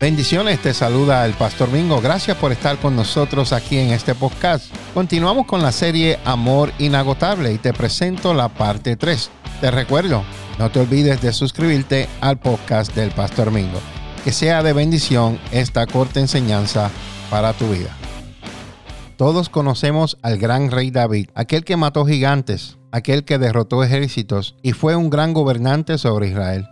Bendiciones, te saluda el Pastor Mingo. Gracias por estar con nosotros aquí en este podcast. Continuamos con la serie Amor Inagotable y te presento la parte 3. Te recuerdo, no te olvides de suscribirte al podcast del Pastor Mingo. Que sea de bendición esta corta enseñanza para tu vida. Todos conocemos al gran rey David, aquel que mató gigantes, aquel que derrotó ejércitos y fue un gran gobernante sobre Israel.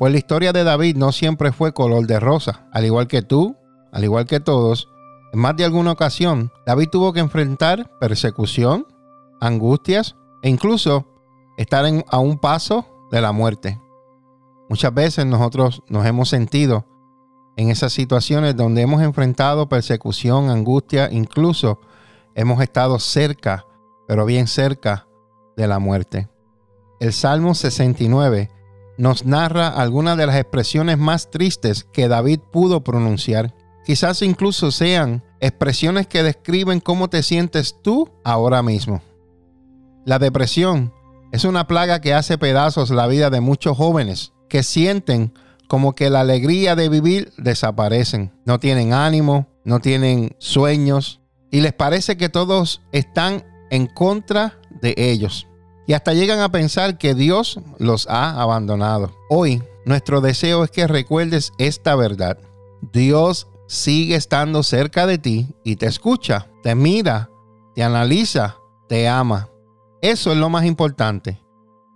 Pues la historia de David no siempre fue color de rosa. Al igual que tú, al igual que todos, en más de alguna ocasión, David tuvo que enfrentar persecución, angustias e incluso estar a un paso de la muerte. Muchas veces nosotros nos hemos sentido en esas situaciones donde hemos enfrentado persecución, angustia, incluso hemos estado cerca, pero bien cerca de la muerte. El Salmo 69 nos narra algunas de las expresiones más tristes que David pudo pronunciar. Quizás incluso sean expresiones que describen cómo te sientes tú ahora mismo. La depresión es una plaga que hace pedazos la vida de muchos jóvenes que sienten como que la alegría de vivir desaparecen. No tienen ánimo, no tienen sueños y les parece que todos están en contra de ellos y hasta llegan a pensar que Dios los ha abandonado. Hoy nuestro deseo es que recuerdes esta verdad. Dios sigue estando cerca de ti y te escucha, te mira, te analiza, te ama. Eso es lo más importante.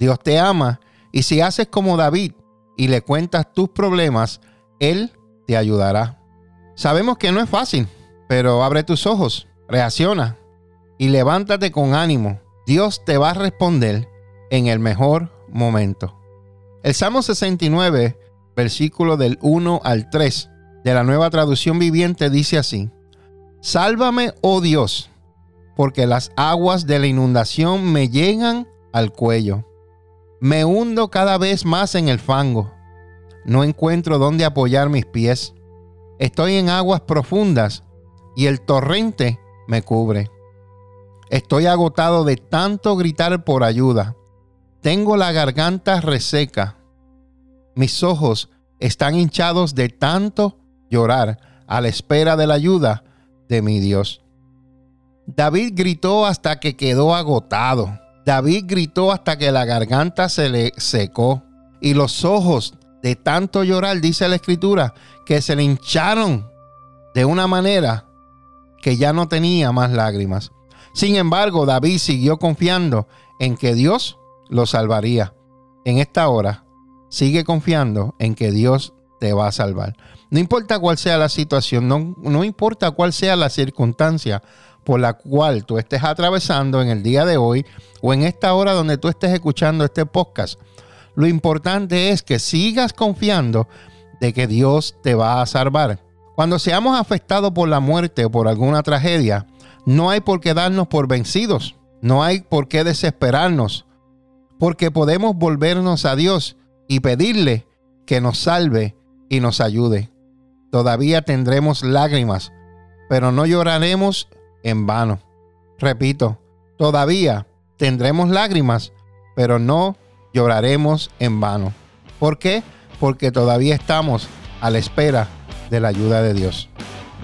Dios te ama y si haces como David y le cuentas tus problemas, Él te ayudará. Sabemos que no es fácil, pero abre tus ojos, reacciona y levántate con ánimo Dios te va a responder en el mejor momento. El Salmo 69, versículo del 1 al 3 de la nueva traducción viviente dice así, Sálvame, oh Dios, porque las aguas de la inundación me llegan al cuello. Me hundo cada vez más en el fango. No encuentro dónde apoyar mis pies. Estoy en aguas profundas y el torrente me cubre. Estoy agotado de tanto gritar por ayuda. Tengo la garganta reseca. Mis ojos están hinchados de tanto llorar a la espera de la ayuda de mi Dios. David gritó hasta que quedó agotado. David gritó hasta que la garganta se le secó. Y los ojos de tanto llorar, dice la escritura, que se le hincharon de una manera que ya no tenía más lágrimas. Sin embargo, David siguió confiando en que Dios lo salvaría. En esta hora, sigue confiando en que Dios te va a salvar. No importa cuál sea la situación, no, no importa cuál sea la circunstancia por la cual tú estés atravesando en el día de hoy o en esta hora donde tú estés escuchando este podcast. Lo importante es que sigas confiando de que Dios te va a salvar. Cuando seamos afectados por la muerte o por alguna tragedia, no hay por qué darnos por vencidos, no hay por qué desesperarnos, porque podemos volvernos a Dios y pedirle que nos salve y nos ayude. Todavía tendremos lágrimas, pero no lloraremos en vano. Repito, todavía tendremos lágrimas, pero no lloraremos en vano. ¿Por qué? Porque todavía estamos a la espera de la ayuda de Dios.